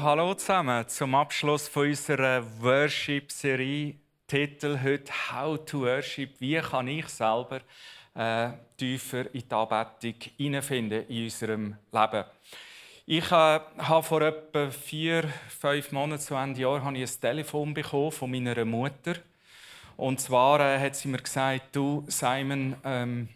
Hallo zusammen. Zum Abschluss von unserer Worship-Serie. Titel heute How to Worship. Wie kann ich selber äh, tiefer in die Anbetung hineinfinden in unserem Leben? Ich äh, habe vor etwa vier, fünf Monaten zu Ende Jahr habe ich ein Telefon bekommen von meiner Mutter. Und zwar äh, hat sie mir gesagt, du Simon, ähm,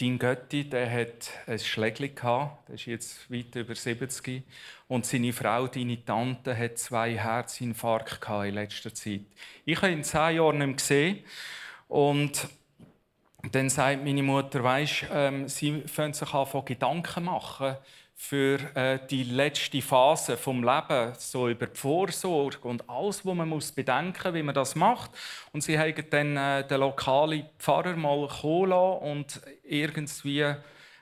Dein Götti, der hat ein Schlägli gehabt, der ist jetzt weit über 70 und seine Frau, deine Tante, hat zwei Herzinfarkte in letzter Zeit. Ich habe ihn in zehn Jahren nicht gesehen und dann sagt meine Mutter, weißt, ähm, sie fängt sich an, Gedanken machen für äh, die letzte Phase vom Leben, so über die Vorsorge und alles, was man muss bedenken, wie man das macht. Und sie haben dann äh, den lokalen Pfarrer mal kommen und irgendwie äh,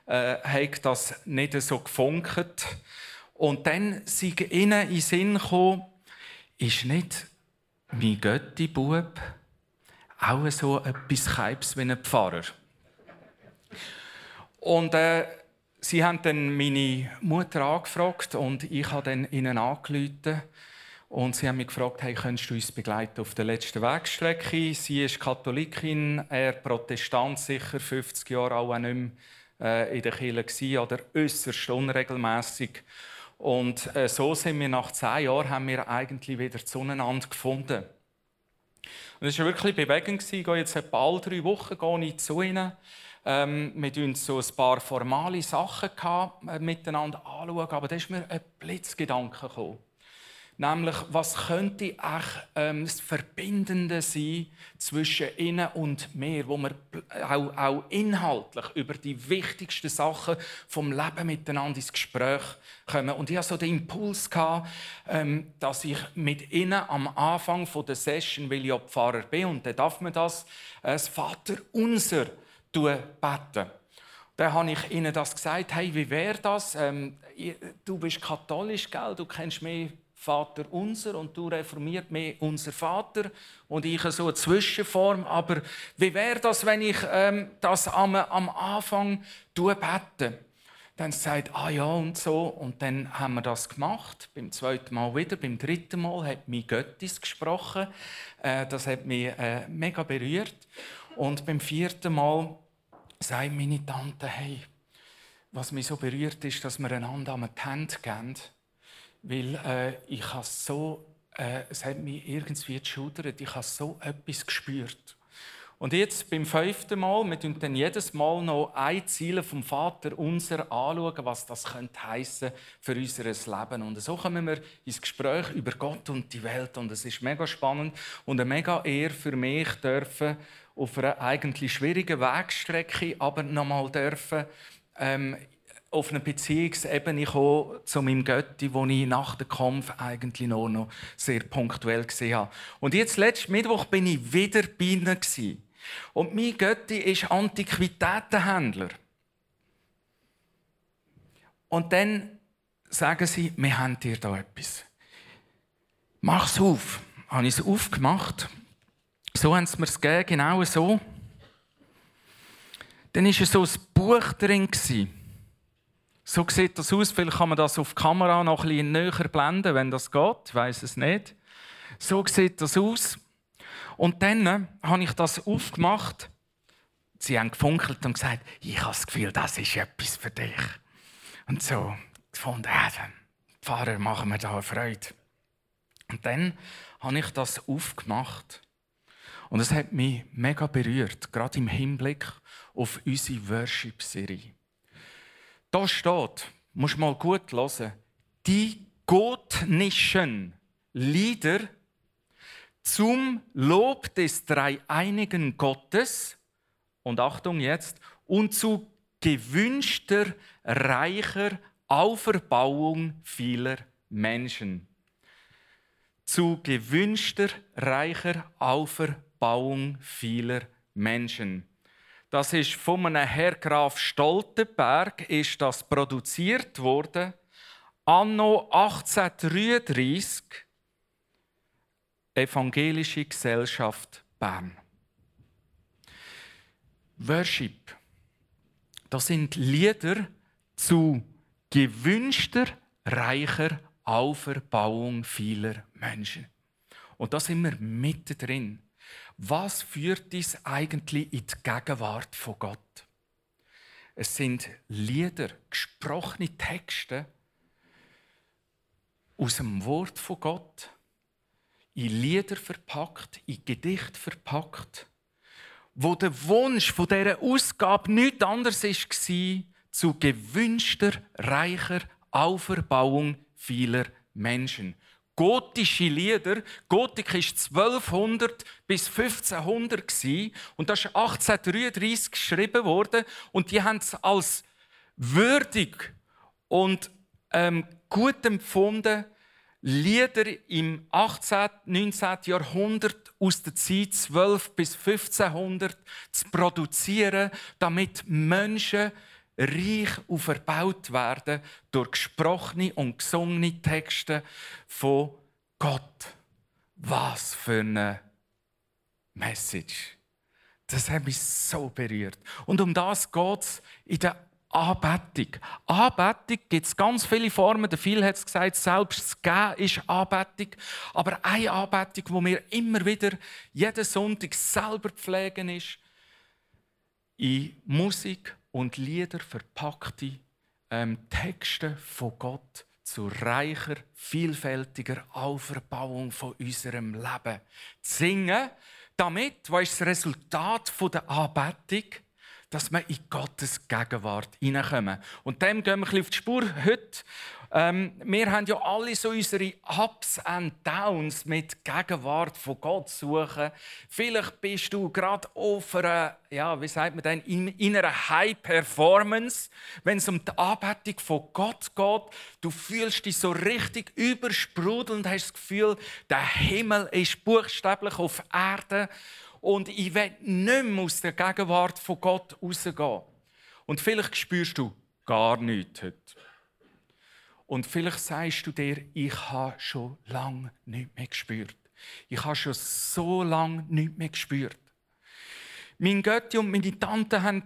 hat das nicht so gefunkt. Und dann sind ihnen in den Sinn gekommen, ist nicht mein Götti-Bub auch so etwas Keibs wie ein Pfarrer? Und äh, sie haben dann meine Mutter angefragt und ich habe dann ihnen angerufen. Und sie haben mich gefragt, hey, könntest du uns begleiten auf der letzten Wegstrecke? Sie ist Katholikin, er Protestant, sicher 50 Jahre auch nicht mehr äh, in der Kirche gewesen, oder äußerst unregelmässig. Und äh, so sind wir nach zehn Jahren haben wir eigentlich wieder zueinander gefunden. Und es war wirklich bewegend. Ich gehe jetzt etwa alle drei Wochen gehe ich zu ihnen. Ähm, wir hatten so ein paar formale Sachen gehabt, äh, miteinander anschauen, aber da ist mir ein Blitzgedanke gekommen. Nämlich, was könnte echt, ähm, das Verbindende sein zwischen ihnen und mir, wo wir auch, auch inhaltlich über die wichtigsten Sachen vom Leben miteinander ins Gespräch kommen. Und ich hatte so den Impuls, gehabt, ähm, dass ich mit ihnen am Anfang der Session, weil ich auch Pfarrer bin, und dann darf man das, äh, das Vater unser beten. Dann habe ich ihnen das gesagt, hey, wie wäre das? Ähm, du bist katholisch, gell? du kennst mehr Vater unser und du reformiert mehr unser Vater und ich so eine Zwischenform. Aber wie wäre das, wenn ich ähm, das am, am Anfang bete? Dann sagt ah ja und so und dann haben wir das gemacht. Beim zweiten Mal wieder, beim dritten Mal hat mich Göttis gesprochen. Äh, das hat mich äh, mega berührt und beim vierten Mal sagt meine Tante, hey, was mich so berührt ist, dass wir einander am die Hände geben, weil äh, ich habe so, äh, es hat mich irgendwie geschudert, ich habe so etwas gespürt. Und jetzt beim fünften Mal, wir tun dann jedes Mal noch ein Ziel vom Vater unser anschauen, was das könnte heißen für unser Leben. Und so kommen wir ins Gespräch über Gott und die Welt. Und es ist mega spannend und eine mega Ehre für mich dürfen auf einer eigentlich schwierigen Wegstrecke, aber nochmal dürfen ähm, auf eine Beziehungsebene kommen zu meinem Götti, wo ich nach dem Kampf eigentlich noch, noch sehr punktuell gesehen habe. Und jetzt letzten Mittwoch bin ich wieder bei ihnen und mein Götti ist Antiquitätenhändler. Und dann sagen sie, wir haben dir da etwas. Mach's auf. Habe ich es aufgemacht so haben sie mir es gegeben, genau so. Dann war so ein Buch drin. So sieht das aus. Vielleicht kann man das auf die Kamera noch bisschen näher blenden, wenn das geht. Ich weiß es nicht. So sieht das aus. Und dann äh, habe ich das aufgemacht. Sie haben gefunkelt und gesagt, ich habe das Gefühl, das ist etwas für dich. Und so gefunden, ja, Pfarrer, machen wir da eine Freude. Und dann habe ich das aufgemacht. Und es hat mich mega berührt, gerade im Hinblick auf unsere Worship-Serie. Da steht, muss mal gut hören, die gottnischen Lieder zum Lob des dreieinigen Gottes und Achtung jetzt und zu gewünschter reicher Auferbauung vieler Menschen. Zu gewünschter reicher Auferbauung Bebauung vieler Menschen. Das ist von einem Herr Graf Stoltenberg ist das produziert worden. Anno 1833 Evangelische Gesellschaft Bern. Worship. Das sind Lieder zu gewünschter reicher Auferbauung vieler Menschen. Und da sind wir mittendrin. Was führt uns eigentlich in die Gegenwart von Gott? Es sind Lieder, gesprochene Texte aus dem Wort von Gott, in Lieder verpackt, in Gedicht verpackt, wo der Wunsch von dieser Ausgabe nichts anderes war, zu gewünschter, reicher Auferbauung vieler Menschen. Gotische Lieder, Gotik ist 1200 bis 1500 und das ist 1833 geschrieben worden und die haben es als würdig und ähm, gut empfunden, Lieder im 18. 19. Jahrhundert aus der Zeit 12 bis 1500 zu produzieren, damit Menschen reich auferbaut werden durch gesprochene und gesungene Texte von Gott. Was für eine Message. Das hat mich so berührt. Und um das geht es in der Anbetung. Anbetung gibt es ganz viele Formen. Der Phil hat es gesagt, selbst das Gehen ist Anbetung. Aber eine Anbetung, die wir immer wieder jeden Sonntag selber pflegen, ist in Musik und Lieder verpackte ähm, Texte von Gott zu reicher, vielfältiger Auferbauung von unserem Leben. Zu singen, damit, was ist das Resultat der Anbetung? Dass wir in Gottes Gegenwart hineinkommen. Und dem gehen wir ein bisschen auf die Spur heute. Ähm, wir haben ja alle so unsere Ups und Downs mit Gegenwart von Gott suchen. Vielleicht bist du gerade auf einer, ja, wie sagt man denn, in, in einer High Performance, wenn es um die Anbetung von Gott geht. Du fühlst dich so richtig übersprudelnd, hast das Gefühl, der Himmel ist buchstäblich auf Erde und ich will nicht mehr aus der Gegenwart von Gott rausgehen. Und vielleicht spürst du gar nichts heute. Und vielleicht sagst du dir, ich habe schon lange nichts mehr gespürt. Ich habe schon so lange nichts mehr gespürt. Mein Götti und meine Tante haben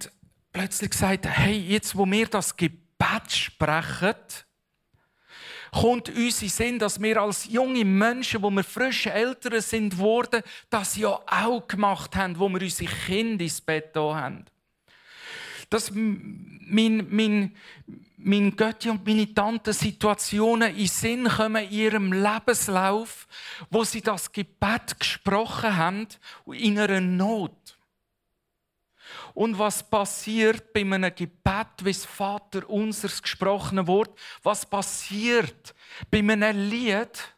plötzlich gesagt, hey, jetzt wo wir das Gebet sprechen, kommt uns in Sinn, dass wir als junge Menschen, wo wir frische Eltern sind worden, das ja auch gemacht haben, wo wir unsere Kinder ins Bett haben. Dass mein, mein, mein Götti und meine Tante Situationen in Sinn kommen in ihrem Lebenslauf, wo sie das Gebet gesprochen haben in einer Not. Und was passiert bei einem Gebet, wie das Vater unsers gesprochene Wort? Was passiert bei einem Lied?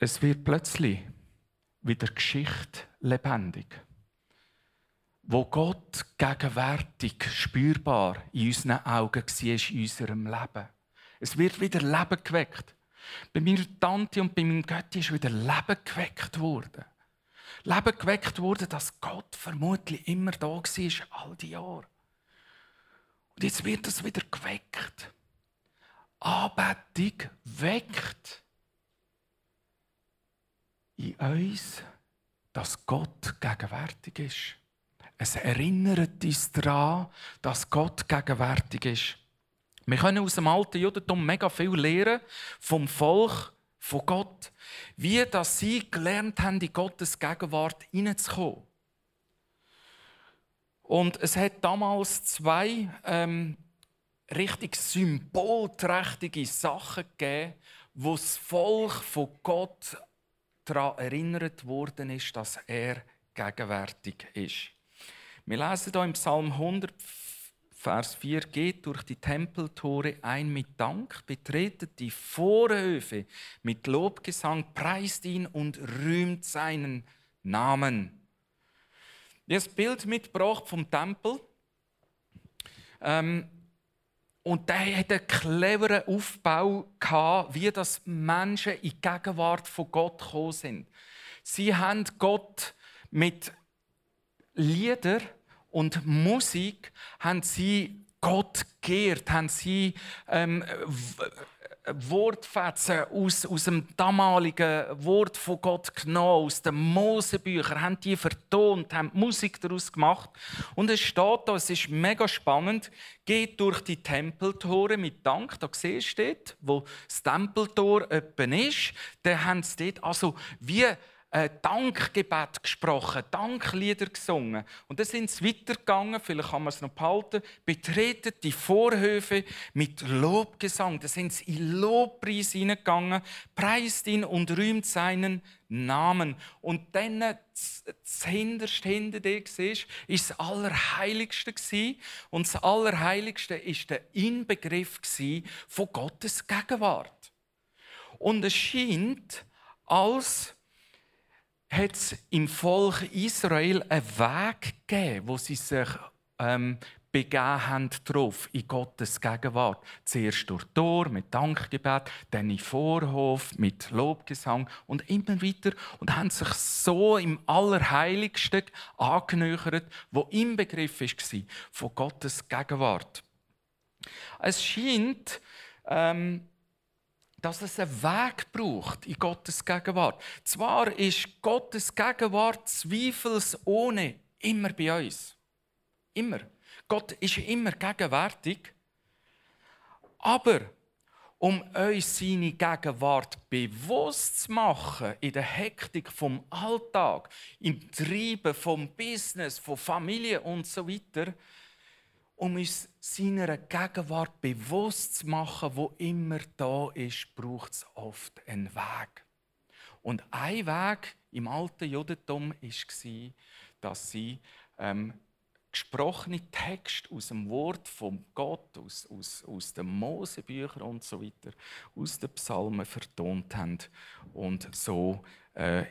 Es wird plötzlich wieder Geschichte lebendig, wo Gott gegenwärtig spürbar in unseren Augen war, in unserem Leben. Es wird wieder Leben geweckt. Bei meiner Tante und bei meinem Götti ist wieder Leben geweckt worden. Leben geweckt wurde, dass Gott vermutlich immer da war, all die Jahre. Und jetzt wird es wieder geweckt. Anbetung weckt in uns, dass Gott gegenwärtig ist. Es erinnert uns daran, dass Gott gegenwärtig ist. Wir können aus dem alten Judentum mega viel lernen vom Volk von Gott. Wie dass sie gelernt haben, in Gottes Gegenwart hineinzukommen. Und es hat damals zwei ähm, richtig symbolträchtige Sachen gegeben, wo das Volk von Gott daran erinnert worden ist, dass er gegenwärtig ist. Wir lesen hier im Psalm 100, Vers 4, geht durch die Tempeltore ein mit Dank, betretet die Vorhöfe mit Lobgesang, preist ihn und rühmt seinen Namen. Das Bild mitgebracht vom Tempel. Ähm, und der hat einen cleveren Aufbau gehabt, wie das Menschen in die Gegenwart von Gott gekommen sind. Sie haben Gott mit Liedern und Musik haben sie Gott geehrt, haben sie ähm, Wortfetzen aus, aus dem damaligen Wort von Gott genommen, aus den Mosebüchern, haben die vertont, haben Musik daraus gemacht. Und es steht da, es ist mega spannend, geht durch die Tempeltore mit Dank. Da siehst du dort, wo das Tempeltor öppen ist. Da haben sie dort also wie äh, Dankgebet gesprochen, Danklieder gesungen. Und dann sind sie weitergegangen, vielleicht kann man es noch behalten, betreten die Vorhöfe mit Lobgesang. Da sind sie in Lobpreis hineingegangen, preist ihn und rühmt seinen Namen. Und dann das hinterste hinter dir siehst, ist das Allerheiligste und das Allerheiligste ist der Inbegriff von Gottes Gegenwart. Und es scheint, als hat es im Volk Israel einen Weg gegeben, wo sie sich ähm, begeben haben drauf, in Gottes Gegenwart. Zuerst durch Tor mit Dankgebet, dann in Vorhof mit Lobgesang und immer weiter und haben sich so im Allerheiligsten angenähert, wo im Begriff war von Gottes Gegenwart. Es scheint, ähm, dass es einen Weg braucht in Gottes Gegenwart. Zwar ist Gottes Gegenwart zweifelsohne immer bei uns. Immer. Gott ist immer gegenwärtig. Aber um uns seine Gegenwart bewusst zu machen in der Hektik vom Alltag, im Treiben vom Business, von Familie und so weiter, um uns seiner Gegenwart bewusst zu machen, wo immer da ist, braucht es oft einen Weg. Und ein Weg im alten Judentum war, dass sie ähm, gesprochene Text aus dem Wort von Gott, aus, aus, aus den Mosebüchern und so weiter, aus den Psalmen vertont haben und so äh,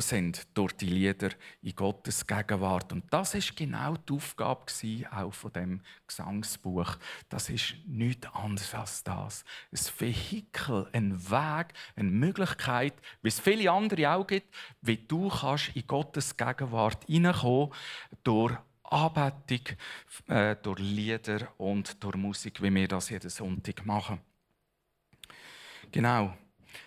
sind durch die Lieder in Gottes Gegenwart. Und das ist genau die Aufgabe auch von dem Gesangsbuch. Das ist nichts anderes als das. Ein Vehikel, ein Weg, eine Möglichkeit, wie es viele andere auch gibt, wie du kannst in Gottes Gegenwart hineinkommen durch Anbetung, äh, durch Lieder und durch Musik, wie wir das jeden Sonntag machen. Genau.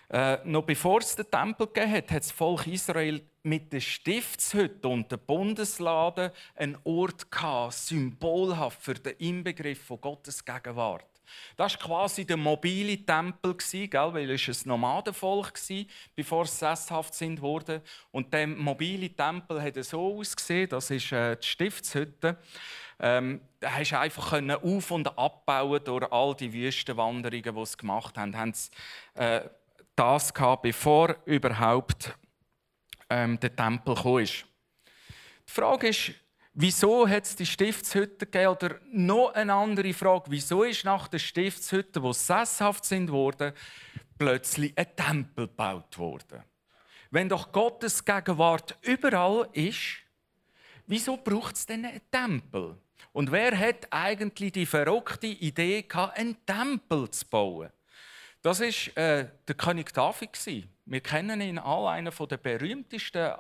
Äh, noch bevor es den Tempel gegeben hat, hat das Volk Israel mit der Stiftshütte und dem Bundesladen einen Ort gehabt, symbolhaft für den Inbegriff von Gottes Gegenwart. Das war quasi der mobile Tempel, weil es ein Nomadenvolk war, bevor sie sesshaft sind. Und der mobile Tempel hat so ausgesehen, das ist äh, die Stiftshütte. Ähm, da hast du einfach auf- und abbauen durch all die Wüstenwanderungen, die sie gemacht haben. haben sie, äh, das gehabt, bevor überhaupt ähm, der Tempel kam. Die Frage ist, wieso hat es die Stiftshütte gegeben? Oder noch eine andere Frage, wieso ist nach der Stiftshütte, wo sesshaft sind worden, plötzlich ein Tempel gebaut worden? Wenn doch Gottes Gegenwart überall ist, wieso braucht es denn einen Tempel? Und wer hat eigentlich die verrückte Idee gehabt, einen Tempel zu bauen? Das war äh, der König David. Wir kennen ihn alle, einer der berühmtesten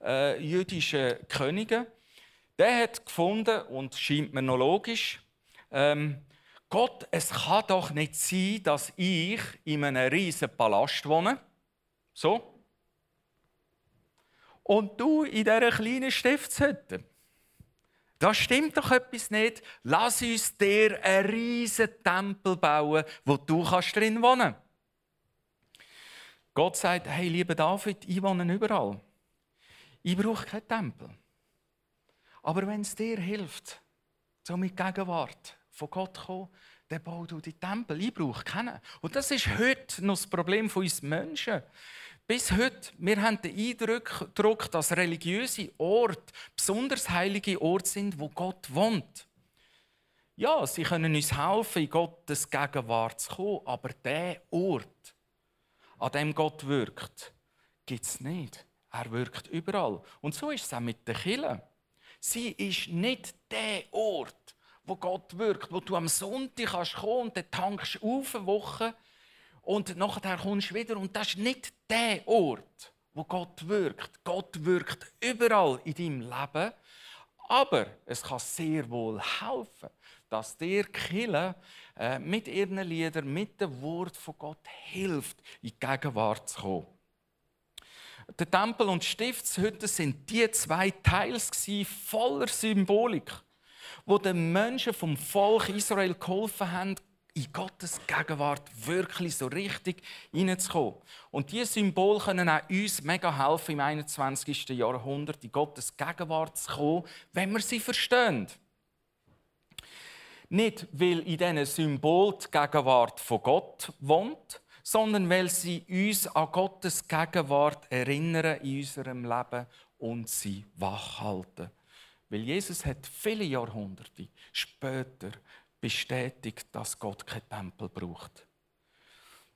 altjüdischen äh, Könige. Der hat gefunden, und scheint mir noch logisch, ähm, Gott, es kann doch nicht sein, dass ich in einem riesigen Palast wohne. So. Und du in dieser kleinen Stiftshütte. Da stimmt doch etwas nicht. Lass uns dir einen riesen Tempel bauen, wo du kannst drin wohnen Gott sagt, hey, lieber David, ich wohne überall. Ich brauche keinen Tempel. Aber wenn es dir hilft, so mit Gegenwart von Gott zu kommen, dann bau du die Tempel. Ich brauche keinen. Und das ist heute noch das Problem von uns Menschen. Bis heute, wir haben den Eindruck, dass religiöse Orte besonders heilige Orte sind, wo Gott wohnt. Ja, sie können uns helfen, in Gottes Gegenwart zu kommen, aber der Ort, an dem Gott wirkt, gibt es nicht. Er wirkt überall. Und so ist es auch mit der Kirche. Sie ist nicht der Ort, wo Gott wirkt, wo du am Sonntag kannst kommen und dann tankst auf eine Woche und nachher kommst du wieder und das ist nicht der Ort, wo Gott wirkt. Gott wirkt überall in deinem Leben, aber es kann sehr wohl helfen, dass dir Kille äh, mit ihren Liedern, mit dem Wort von Gott hilft, in die Gegenwart zu kommen. Der Tempel und die Stiftshütte sind die zwei Teils voller Symbolik, wo den Menschen vom Volk Israel geholfen haben, in Gottes Gegenwart wirklich so richtig hineinzukommen. Und diese Symbole können auch uns mega helfen, im 21. Jahrhundert in Gottes Gegenwart zu kommen, wenn wir sie verstehen. Nicht, weil in diesen Symbol die Gegenwart von Gott wohnt, sondern weil sie uns an Gottes Gegenwart erinnern in unserem Leben und sie wachhalten. Weil Jesus hat viele Jahrhunderte später bestätigt, dass Gott keinen Tempel braucht.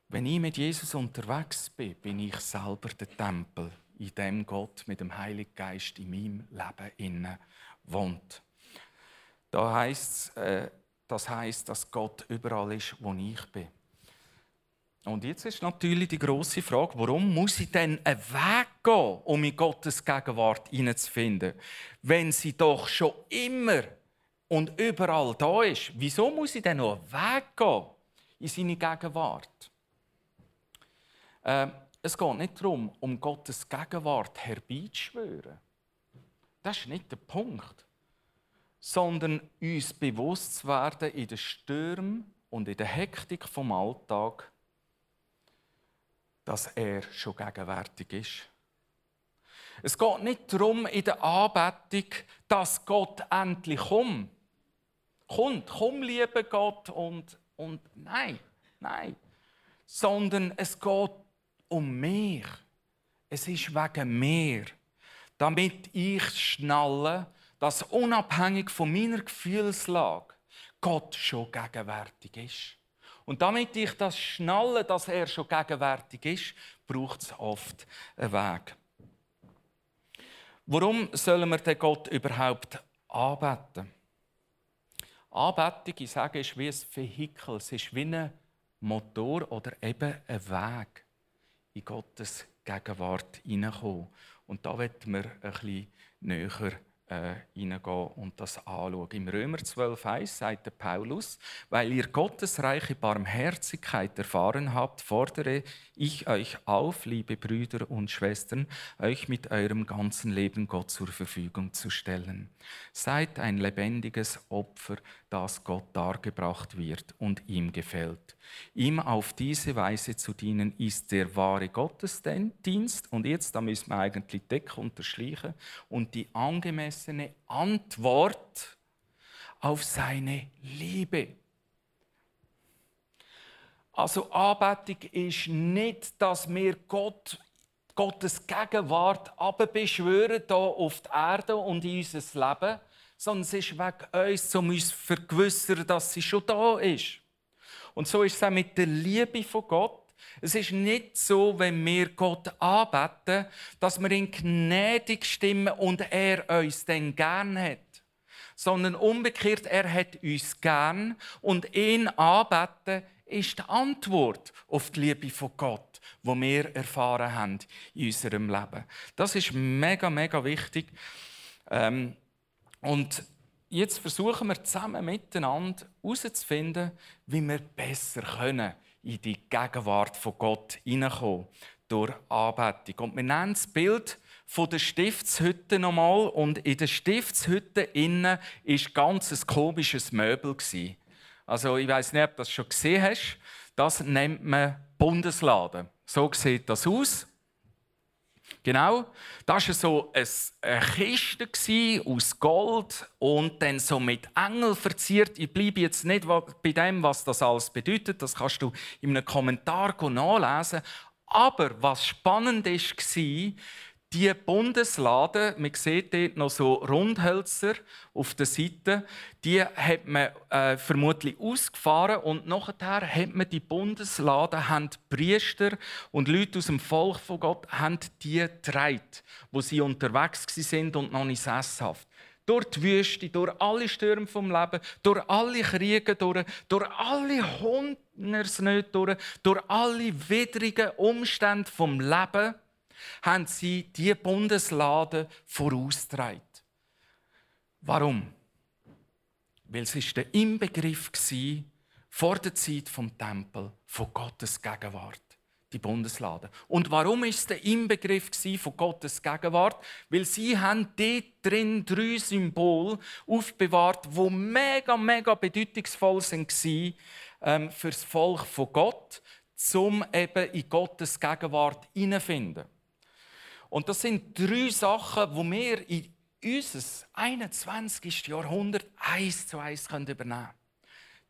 Wenn ich mit Jesus unterwegs bin, bin ich selber der Tempel, in dem Gott mit dem Heiligen Geist in meinem Leben inne wohnt. Da heißt, äh, das heißt, dass Gott überall ist, wo ich bin. Und jetzt ist natürlich die große Frage, warum muss ich denn einen Weg gehen, um in Gottes Gegenwart hineinzufinden, wenn sie doch schon immer und überall da ist, wieso muss ich denn noch einen Weg gehen in seine Gegenwart? Äh, es geht nicht darum, um Gottes Gegenwart herbeizuschwören. Das ist nicht der Punkt. Sondern uns bewusst zu werden in den Stürmen und in der Hektik vom Alltag, dass er schon gegenwärtig ist. Es geht nicht darum in der Anbetung, dass Gott endlich kommt kommt, komm, lieber Gott, und, und nein, nein. Sondern es geht um mich. Es ist wegen mir. Damit ich schnalle, dass unabhängig von meiner Gefühlslage Gott schon gegenwärtig ist. Und damit ich das schnalle, dass er schon gegenwärtig ist, braucht es oft einen Weg. Warum sollen wir den Gott überhaupt anbeten? Anbetung, ich sage, ist wie ein Vehikel, es ist wie ein Motor oder eben ein Weg in Gottes Gegenwart hineinkommen. Und da wird wir ein bisschen näher äh, hineingehen und das anschauen. Im Römer 12,1 sagt der Paulus, weil ihr Gottes reiche Barmherzigkeit erfahren habt, fordere ich euch auf, liebe Brüder und Schwestern, euch mit eurem ganzen Leben Gott zur Verfügung zu stellen. Seid ein lebendiges Opfer, das Gott dargebracht wird und ihm gefällt. Ihm auf diese Weise zu dienen, ist der wahre Gottesdienst. Und jetzt, da müssen wir eigentlich Deck unterschleichen und die angemessene Antwort auf seine Liebe. Also Anbetung ist nicht, dass wir Gott, Gottes Gegenwart beschwören hier auf die Erde und in unser Leben, sondern es ist wegen uns, um uns zu vergewissern, dass sie schon da ist. Und so ist es auch mit der Liebe von Gott. Es ist nicht so, wenn wir Gott anbeten, dass wir ihn gnädig stimmen und er uns dann gern hat. Sondern umgekehrt, er hat uns gern und ihn anbeten ist die Antwort auf die Liebe von Gott, wo wir erfahren haben in unserem Leben. Das ist mega, mega wichtig. Ähm, und jetzt versuchen wir zusammen miteinander herauszufinden, wie wir besser können in die Gegenwart von Gott hineinkommen durch Anbetung. Und wir nennen das Bild von der Stiftshütte nochmal. Und in der Stiftshütte innen ist ganz ein komisches Möbel Also ich weiß nicht, ob du das schon gesehen hast. Das nennt man Bundesladen. So sieht das aus. Genau, das war so eine Kiste aus Gold und dann so mit Engel verziert. Ich bleibe jetzt nicht bei dem, was das alles bedeutet. Das kannst du in einem Kommentar nachlesen. Aber was spannend war, die Bundeslade, man sieht dort noch so Rundhölzer auf der Seite, die hat man äh, vermutlich ausgefahren und nachher hat man die Bundeslade, haben die Priester und Leute aus dem Volk von Gott haben die getragen, wo sie unterwegs sind und noch nicht sesshaft. Durch die Wüste, durch alle Stürme vom Leben, durch alle Kriege, durch, durch alle Hungersnöte, durch, durch alle widrigen Umstände vom Leben haben sie die Bundeslade vorausgetragen. Warum? Weil es ist der Inbegriff vor der Zeit vom Tempel von Gottes Gegenwart die Bundeslade. Und warum ist der Inbegriff von Gottes Gegenwart? Weil sie haben dort drin drei Symbole aufbewahrt, wo mega, mega bedeutungsvoll sind ähm, für das Volk von Gott, um eben in Gottes Gegenwart hineinfinden. Und das sind drei Sachen, wo wir in unser 21. Jahrhundert eins zu eins übernehmen können.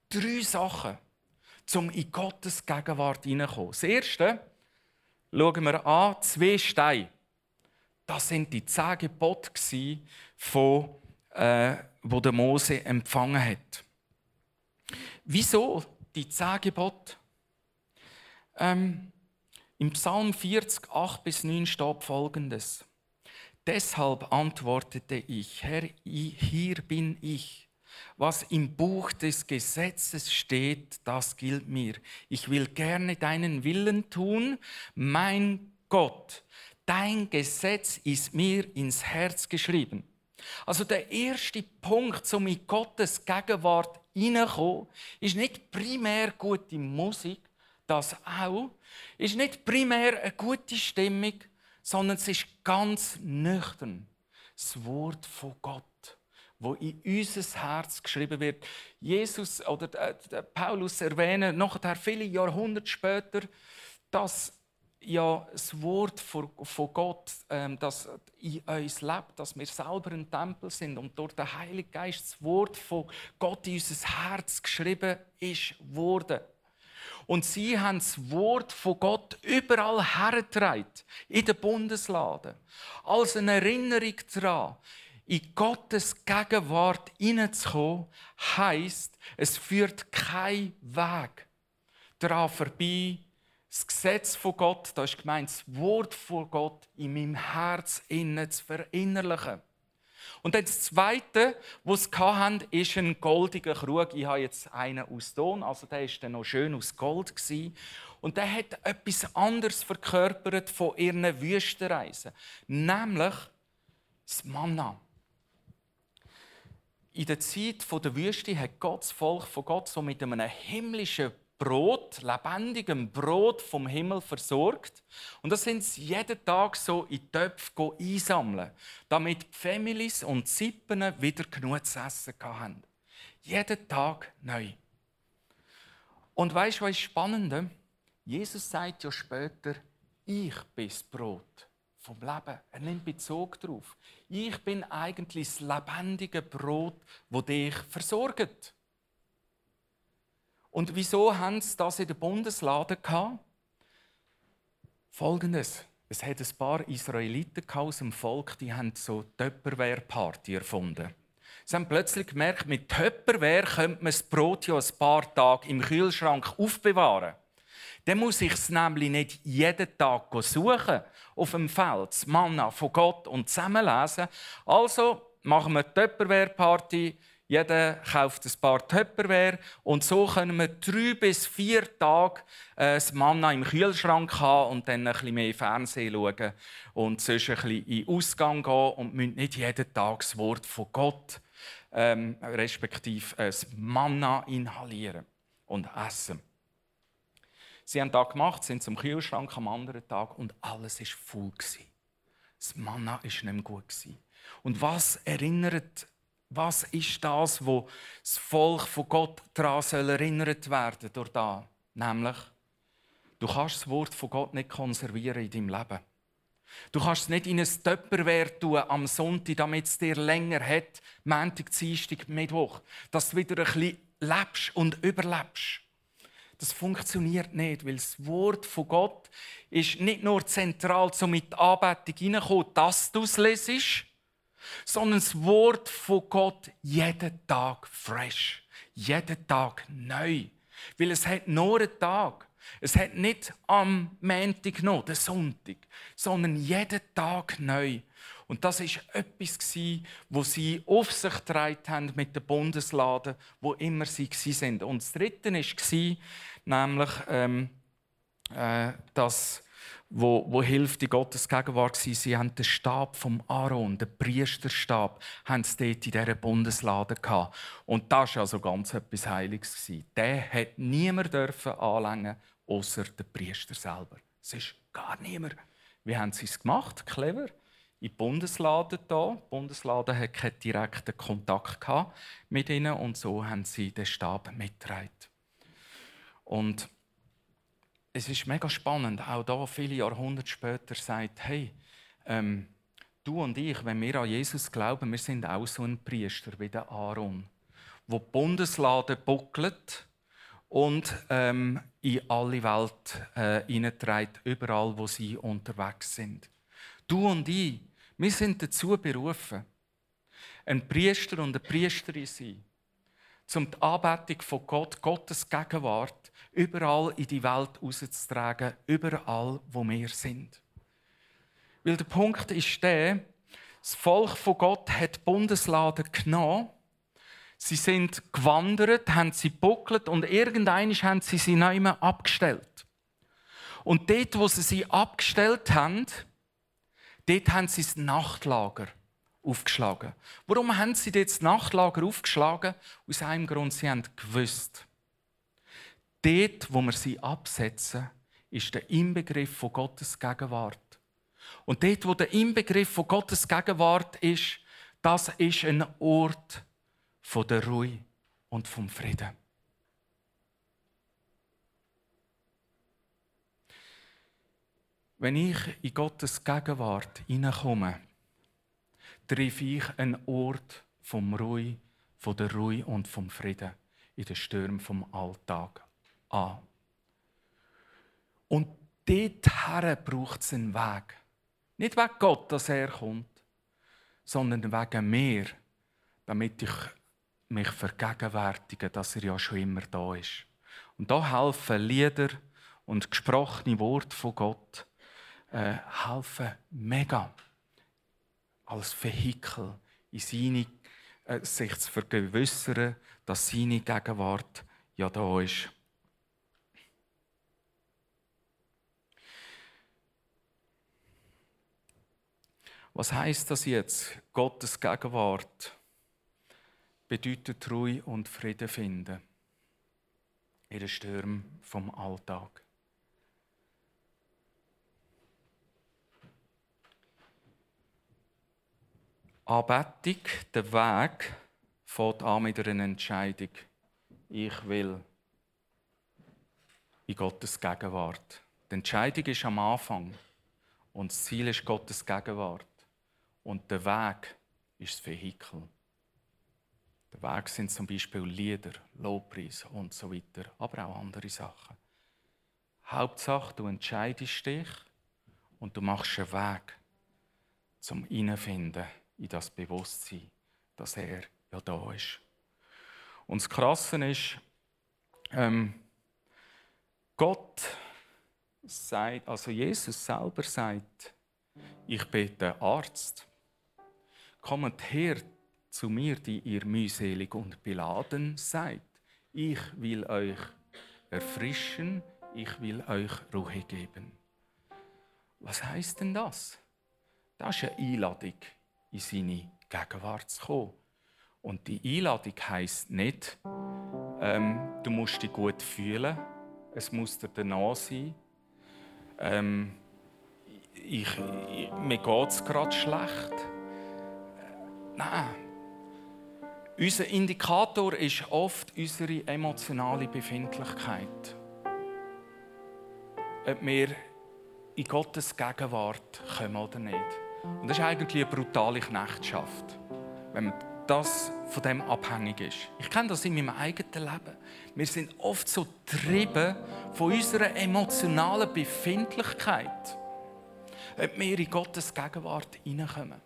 Drei Sachen um in Gottes Gegenwart hineinzukommen. Das erste schauen wir an, zwei Steine. Das sind die zehn Gebote, äh, wo Mose empfangen hat. Wieso die zehn Gebote? Ähm, Im Psalm 40, 8 bis 9 steht folgendes. Deshalb antwortete ich, Herr, hier bin ich. Was im Buch des Gesetzes steht, das gilt mir. Ich will gerne deinen Willen tun, mein Gott. Dein Gesetz ist mir ins Herz geschrieben. Also der erste Punkt, um in Gottes Gegenwart hineinzukommen, ist nicht primär gute Musik, das auch, ist nicht primär eine gute Stimmung, sondern es ist ganz nüchtern. Das Wort von Gott wo in unser Herz geschrieben wird. Jesus oder Paulus erwähnt nachher viele Jahrhunderte später, dass ja das Wort von, Gott, ähm, das in uns lebt, dass wir selber ein Tempel sind und durch den Heiligen Geist das Wort von Gott in unser Herz geschrieben ist worden. Und sie haben das Wort von Gott überall hergetragen, in den Bundesladen, als eine Erinnerung daran, in Gottes Gegenwart hineinzukommen, heisst, es führt kein Weg daran vorbei, das Gesetz von Gott, das ist gemeint, das Wort von Gott in meinem Herz zu verinnerlichen. Und dann das Zweite, was sie hatten, ist ein goldiger Krug. Ich habe jetzt einen aus Ton, also der dann noch schön aus Gold Und der hat etwas anderes verkörpert von ihren Wüstenreisen, nämlich das Manna. In der Zeit der Wüste hat Gott das Volk von Gott so mit einem himmlischen Brot, lebendigem Brot vom Himmel versorgt. Und das sind sie jeden Tag so in Töpfe einsammeln, damit die Families und die Sippen wieder genug zu essen haben. Jeden Tag neu. Und weißt du, was ist spannend? Jesus sagt ja später, ich bin das Brot vom Leben. Er nimmt Bezug darauf. Ich bin eigentlich das lebendige Brot, das dich versorgt. Und wieso haben sie das in der Bundeslade gehabt? Folgendes. Es hat ein paar Israeliten aus dem Volk, die haben so Töpperwehr-Party erfunden. Sie haben plötzlich gemerkt, mit Töpperwehr könnte man das Brot ja ein paar Tage im Kühlschrank aufbewahren. Dann muss ich es nämlich nicht jeden Tag suchen auf dem Feld, das Manna von Gott und zusammenlesen. Also machen wir Töpperwehr-Party. Jeder kauft ein paar Töpperwehr und so können wir drei bis vier Tage äh, das Manna im Kühlschrank haben und dann ein bisschen mehr Fernsehen schauen und sonst ein bisschen in Ausgang gehen und müssen nicht jeden Tag das Wort von Gott ähm, respektive äh, das Manna inhalieren und essen. Sie haben das gemacht, sind zum Kühlschrank am anderen Tag und alles war voll. Das Manna war nicht mehr gut. Und was erinnert, was ist das, wo das Volk von Gott daran soll erinnert werden durch da? Nämlich, du kannst das Wort von Gott nicht konservieren in deinem Leben. Du kannst es nicht in ein Töpperwehr tun am Sonntag, damit es dir länger hat, Montag, Dienstag, Mittwoch, dass du wieder ein bisschen lebst und überlebst. Das funktioniert nicht, weil das Wort von Gott ist nicht nur zentral, so mit Anbetung hineinkommen, dass du es lesest, sondern das Wort von Gott jeden Tag fresh, jeden Tag neu. Weil es hat nur einen Tag. Es hat nicht am Montag noch, den Sonntag, sondern jeden Tag neu. Und das ist etwas, was sie auf sich getragen haben mit den Bundesladen, wo immer sie waren. Und das Dritte war, nämlich, ähm, äh, dass wo, wo hilft in Gottes Gegenwart war. Sie haben den Stab vom Aaron, den Priesterstab, haben sie dort in dieser Bundeslade gehabt. Und das war also ganz etwas Heiliges. Der hat niemand dürfen anlängen, außer der Priester selber. Es ist gar niemand. Wie haben sie es gemacht? Clever. In die Bundeslade da. Die Bundeslade hatte keinen direkten Kontakt mit ihnen und so haben sie den Stab mitgetragen. Und es ist mega spannend, auch da viele Jahrhunderte später sagt, hey, ähm, du und ich, wenn wir an Jesus glauben, wir sind auch so ein Priester wie der Aaron, wo die Bundeslade buckelt und ähm, in alle Welt äh, überall, wo sie unterwegs sind. Du und ich, wir sind dazu berufen, ein Priester und eine Priesterin sein, um die Anbetung von Gott, Gottes Gegenwart, überall in die Welt rauszutragen, überall, wo wir sind. Weil der Punkt ist der, das Volk von Gott hat die Bundeslade genommen, sie sind gewandert, haben sie buckelt und irgendwann haben sie sie nicht mehr abgestellt. Und dort, wo sie sie abgestellt haben, dort haben sie das Nachtlager aufgeschlagen. Warum haben sie dort das Nachtlager aufgeschlagen? Aus einem Grund, sie haben gewusst, Dort, wo wir sie absetzen, ist der Inbegriff von Gottes Gegenwart. Und dort, wo der Inbegriff von Gottes Gegenwart ist, das ist ein Ort von der Ruhe und vom Frieden. Wenn ich in Gottes Gegenwart hineinkomme, treffe ich einen Ort vom Ruhe, von der Ruhe und vom Frieden in den Stürmen vom Alltag an. Und dorthin braucht es einen Weg. Nicht wegen Gott, dass er kommt, sondern wegen mir, damit ich mich vergegenwärtige, dass er ja schon immer da ist. Und da helfen Lieder und gesprochene Worte von Gott äh, helfen mega als Vehikel in seine, äh, sich zu vergewissern, dass seine Gegenwart ja da ist. Was heißt das jetzt? Gottes Gegenwart bedeutet Ruhe und Frieden finden in den Stürmen vom Alltag. Anbetung, der Weg, fängt an mit einer Entscheidung. Ich will in Gottes Gegenwart. Die Entscheidung ist am Anfang und das Ziel ist Gottes Gegenwart. Und der Weg ist das Vehikel. Der Weg sind zum Beispiel Lieder, Lobpreis und so weiter, aber auch andere Sachen. Hauptsache, du entscheidest dich und du machst einen Weg zum Hineinfinden in das Bewusstsein, dass er ja da ist. Und das Krasse ist, ähm, Gott sagt, also Jesus selber sagt, ich bin der Arzt. Kommt her zu mir, die ihr mühselig und beladen seid. Ich will euch erfrischen, ich will euch Ruhe geben. Was heißt denn das? Das ist eine Einladung, in seine Gegenwart zu kommen. Und die Einladung heißt nicht, ähm, du musst dich gut fühlen, es muss dir danach sein. Ähm, ich, ich, mir geht es gerade schlecht. Nein. Unser Indikator ist oft unsere emotionale Befindlichkeit. Ob wir in Gottes Gegenwart kommen oder nicht. Und das ist eigentlich eine brutale Knechtschaft, wenn man das von dem abhängig ist. Ich kenne das in meinem eigenen Leben. Wir sind oft so getrieben von unserer emotionalen Befindlichkeit ob wir in Gottes Gegenwart hineinkommen.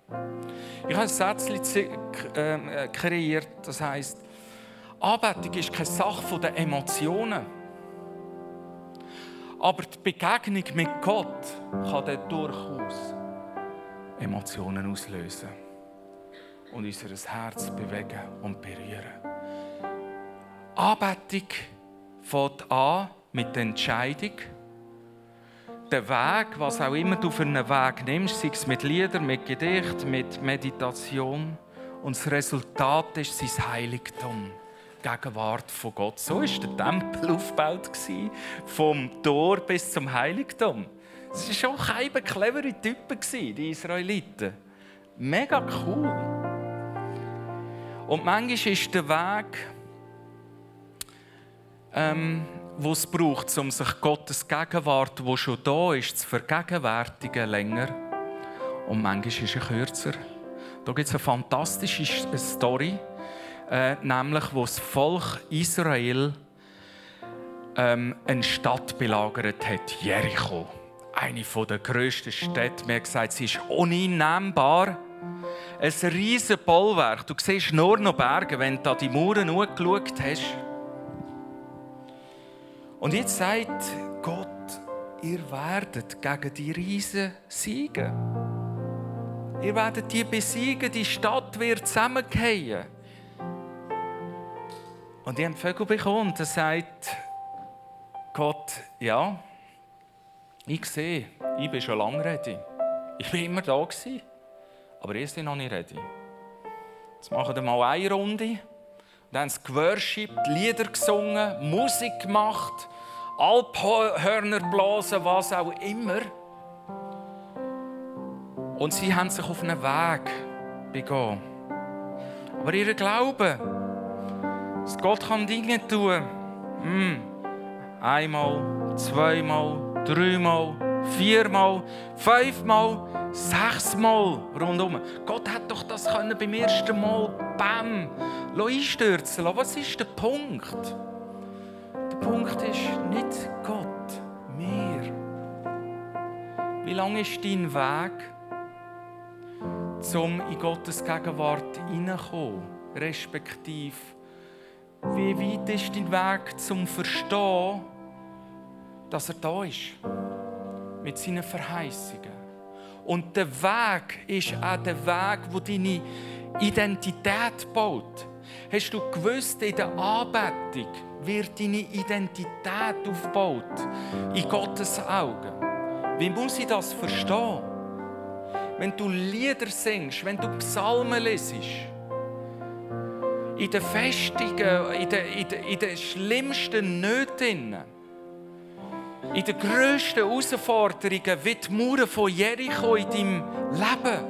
Ich habe ein Sätzchen ähm, äh, kreiert, das heisst, Anbetung ist keine Sache der Emotionen. Aber die Begegnung mit Gott kann dann durchaus Emotionen auslösen und unser Herz bewegen und berühren. Anbetung fängt an mit der Entscheidung, den Weg, was auch immer du für einen Weg nimmst, sei es mit Liedern, mit Gedicht, mit Meditation. Und das Resultat ist sein Heiligtum. Gegenwart von Gott. So war der Tempel aufgebaut, vom Tor bis zum Heiligtum. Es waren schon keine clevere Typen, die Israeliten. Mega cool. Und manchmal ist der Weg, ähm, wo es braucht, um sich Gottes Gegenwart, wo schon da ist, zu vergegenwärtigen, länger. Und manchmal ist er kürzer. Da gibt es eine fantastische Story, äh, nämlich wo das Volk Israel ähm, eine Stadt belagert hat, Jericho. Eine der grössten Städte. Mir gesagt, sie ist uneinnehmbar. Ein riesiges Bollwerk. Du siehst nur noch Berge, wenn du an die Mauern angeschaut hast. Und jetzt sagt Gott, ihr werdet gegen die Riesen siegen. Ihr werdet die besiegen, die Stadt wird zusammengehen. Und die haben Vögel bekommen er sagt Gott, ja, ich sehe, ich bin schon lange ready. Ich bin immer da gewesen, aber ihr seid noch nicht ready. Jetzt machen wir mal eine Runde. Dann haben sie geworshipped, Lieder gesungen, Musik gemacht, Alphörner blasen, was auch immer. Und sie haben sich auf einen Weg begeben. Aber ihr Glaube, dass Gott kann Dinge tun hm. Einmal, zweimal, dreimal, viermal, fünfmal, sechsmal rundum. Gott hat doch das können beim ersten Mal bam einstürzen lassen. Was ist der Punkt? Der Punkt ist nicht Gott, mir. Wie lang ist dein Weg, um in Gottes Gegenwart hineinzukommen? Respektive, wie weit ist dein Weg zum Verstehen, dass er da ist? Mit seinen Verheißungen. Und der Weg ist auch der Weg, wo deine Identität baut. Hast du gewusst, in der Anbetung wird deine Identität aufgebaut. In Gottes Augen. Wie muss ich das verstehen? Wenn du Lieder singst, wenn du Psalmen lesest, in den Festungen, in den, in den, in den schlimmsten Nöten, in den grössten Herausforderungen, wie die Mauern von Jericho in deinem Leben,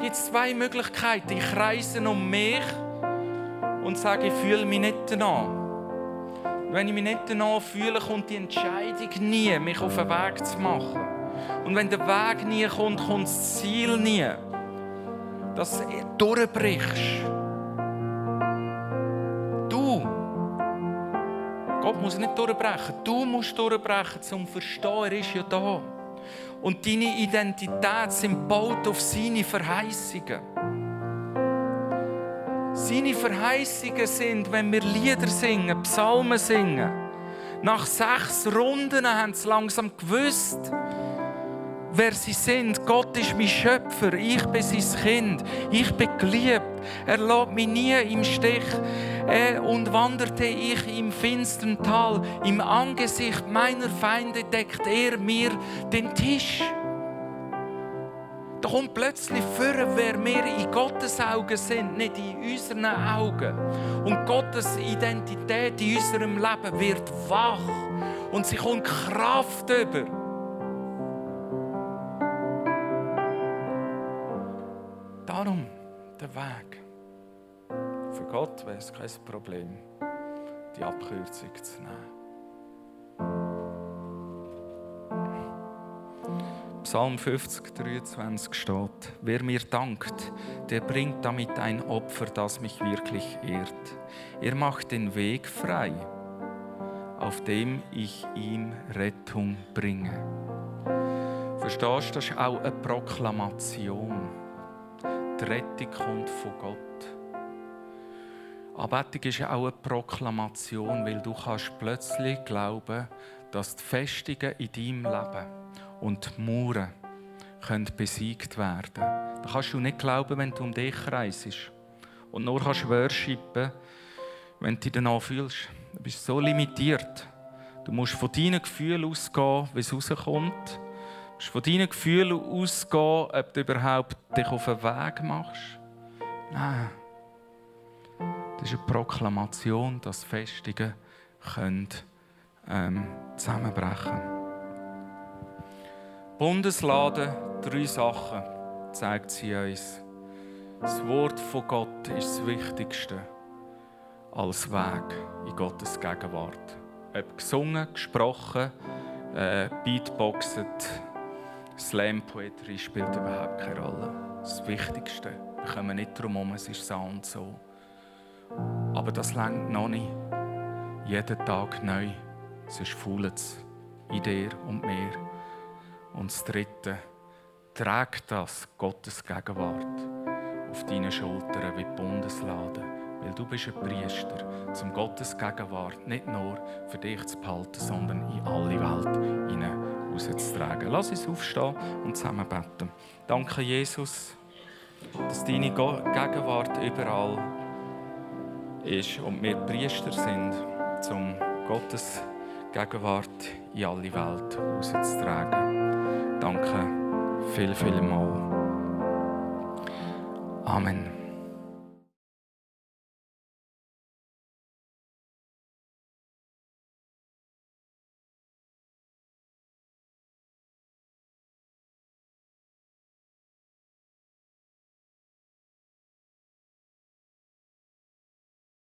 gibt es zwei Möglichkeiten. Ich kreise um mich und sage, ich fühle mich nicht danach. Wenn ich mich nicht danach fühle, kommt die Entscheidung nie, mich auf den Weg zu machen. Und wenn der Weg nie kommt, kommt das Ziel nie. Dass du durchbrichst. Du. Gott muss nicht durchbrechen. Du musst durchbrechen, zum Verstehen, er ist ja da. Und deine Identität sind gebaut auf seine Verheißungen. Seine Verheißungen sind, wenn wir Lieder singen, Psalmen singen. Nach sechs Runden haben sie langsam gewusst, wer sie sind. Gott ist mein Schöpfer, ich bin sein Kind, ich bin geliebt. Er lässt mich nie im Stich. Und wanderte ich im finstern Tal, im Angesicht meiner Feinde deckt er mir den Tisch. Da kommt plötzlich vor, wer wir in Gottes Augen sind, nicht in unseren Augen. Und Gottes Identität in unserem Leben wird wach und sie kommt Kraft über. Darum der Weg. Für Gott wäre es kein Problem, die Abkürzung zu nehmen. Psalm 50, 23 steht, wer mir dankt, der bringt damit ein Opfer, das mich wirklich ehrt. Er macht den Weg frei, auf dem ich ihm Rettung bringe. Verstehst du, das ist auch eine Proklamation. Die Rettung kommt von Gott. Anbetung ist auch eine Proklamation, weil du kannst plötzlich glauben, dass die Festungen in deinem Leben und die können besiegt werden. Da kannst du nicht glauben, wenn du um dich kreisest. Und nur kannst worshipen, wenn du dich danach fühlst. Du bist so limitiert. Du musst von deinen Gefühlen ausgehen, wie es rauskommt. Du von deinen Gefühlen ausgehen, ob du überhaupt dich auf den Weg machst. Nein. Das ist eine Proklamation, dass Festungen können, ähm, zusammenbrechen können. Bundesladen, drei Sachen zeigt sie uns. Das Wort von Gott ist das Wichtigste als Weg in Gottes Gegenwart. Ob gesungen, gesprochen, äh, Beatboxet, Slam-Poetry spielt überhaupt keine Rolle. Das Wichtigste, wir kommen nicht drum herum, es ist so und so. Aber das längt noch nicht. Jeden Tag neu. Sonst fault es in dir und mir. Und das Dritte, trägt das Gottes Gegenwart auf deinen Schultern wie die Bundeslade. Weil du bist ein Priester, zum Gottes Gegenwart nicht nur für dich zu behalten, sondern in alle Welt rauszutragen. Lass uns aufstehen und zusammen beten. Danke, Jesus, dass deine Gegenwart überall ist und wir Priester sind, zum Gottes Gegenwart in alle Welt rauszutragen. Danke viel, viel mal. Amen.